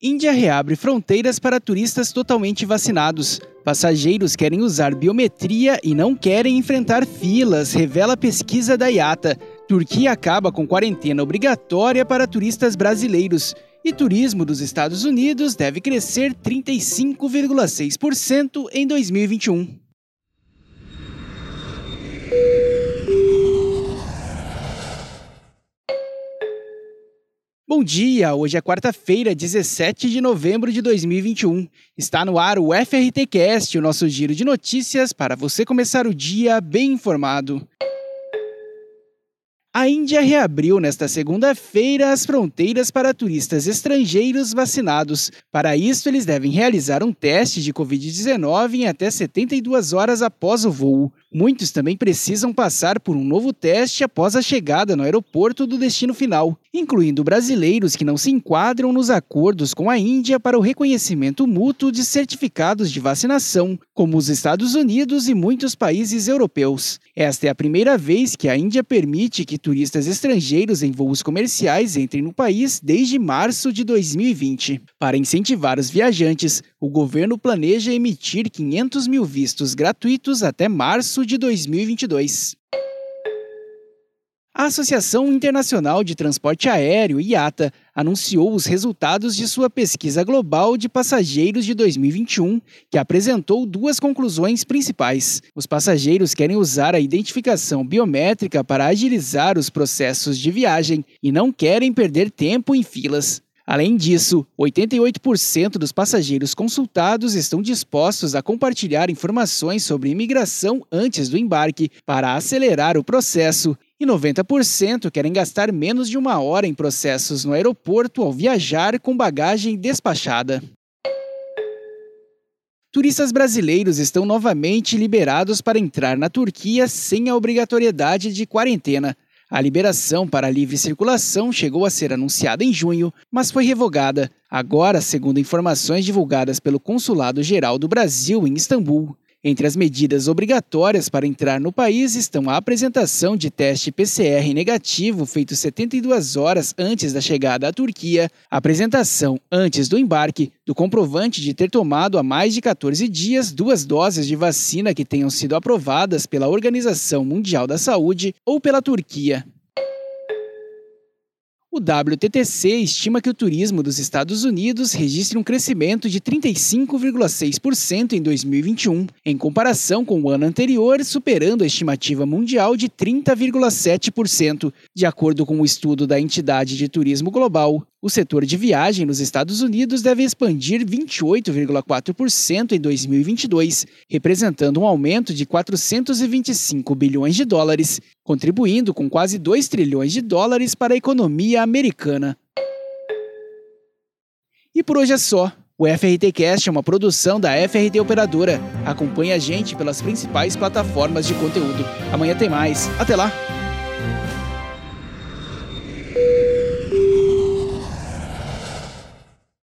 Índia reabre fronteiras para turistas totalmente vacinados. Passageiros querem usar biometria e não querem enfrentar filas, revela pesquisa da IATA. Turquia acaba com quarentena obrigatória para turistas brasileiros. E turismo dos Estados Unidos deve crescer 35,6% em 2021. Bom dia, hoje é quarta-feira, 17 de novembro de 2021. Está no ar o FRTcast, o nosso giro de notícias para você começar o dia bem informado. A Índia reabriu nesta segunda-feira as fronteiras para turistas estrangeiros vacinados. Para isso, eles devem realizar um teste de Covid-19 em até 72 horas após o voo. Muitos também precisam passar por um novo teste após a chegada no aeroporto do destino final, incluindo brasileiros que não se enquadram nos acordos com a Índia para o reconhecimento mútuo de certificados de vacinação, como os Estados Unidos e muitos países europeus. Esta é a primeira vez que a Índia permite que turistas estrangeiros em voos comerciais entrem no país desde março de 2020. Para incentivar os viajantes, o governo planeja emitir 500 mil vistos gratuitos até março de 2022. A Associação Internacional de Transporte Aéreo, IATA, anunciou os resultados de sua pesquisa global de passageiros de 2021, que apresentou duas conclusões principais. Os passageiros querem usar a identificação biométrica para agilizar os processos de viagem e não querem perder tempo em filas. Além disso, 88% dos passageiros consultados estão dispostos a compartilhar informações sobre imigração antes do embarque para acelerar o processo e 90% querem gastar menos de uma hora em processos no aeroporto ao viajar com bagagem despachada. Turistas brasileiros estão novamente liberados para entrar na Turquia sem a obrigatoriedade de quarentena. A liberação para livre circulação chegou a ser anunciada em junho, mas foi revogada, agora, segundo informações divulgadas pelo Consulado Geral do Brasil em Istambul. Entre as medidas obrigatórias para entrar no país estão a apresentação de teste PCR negativo feito 72 horas antes da chegada à Turquia, a apresentação antes do embarque do comprovante de ter tomado há mais de 14 dias duas doses de vacina que tenham sido aprovadas pela Organização Mundial da Saúde ou pela Turquia. O WTTC estima que o turismo dos Estados Unidos registre um crescimento de 35,6% em 2021, em comparação com o ano anterior, superando a estimativa mundial de 30,7%, de acordo com o um estudo da entidade de turismo global. O setor de viagem nos Estados Unidos deve expandir 28,4% em 2022, representando um aumento de 425 bilhões de dólares, contribuindo com quase 2 trilhões de dólares para a economia americana. E por hoje é só. O FRT Cast é uma produção da FRT Operadora. Acompanhe a gente pelas principais plataformas de conteúdo. Amanhã tem mais. Até lá!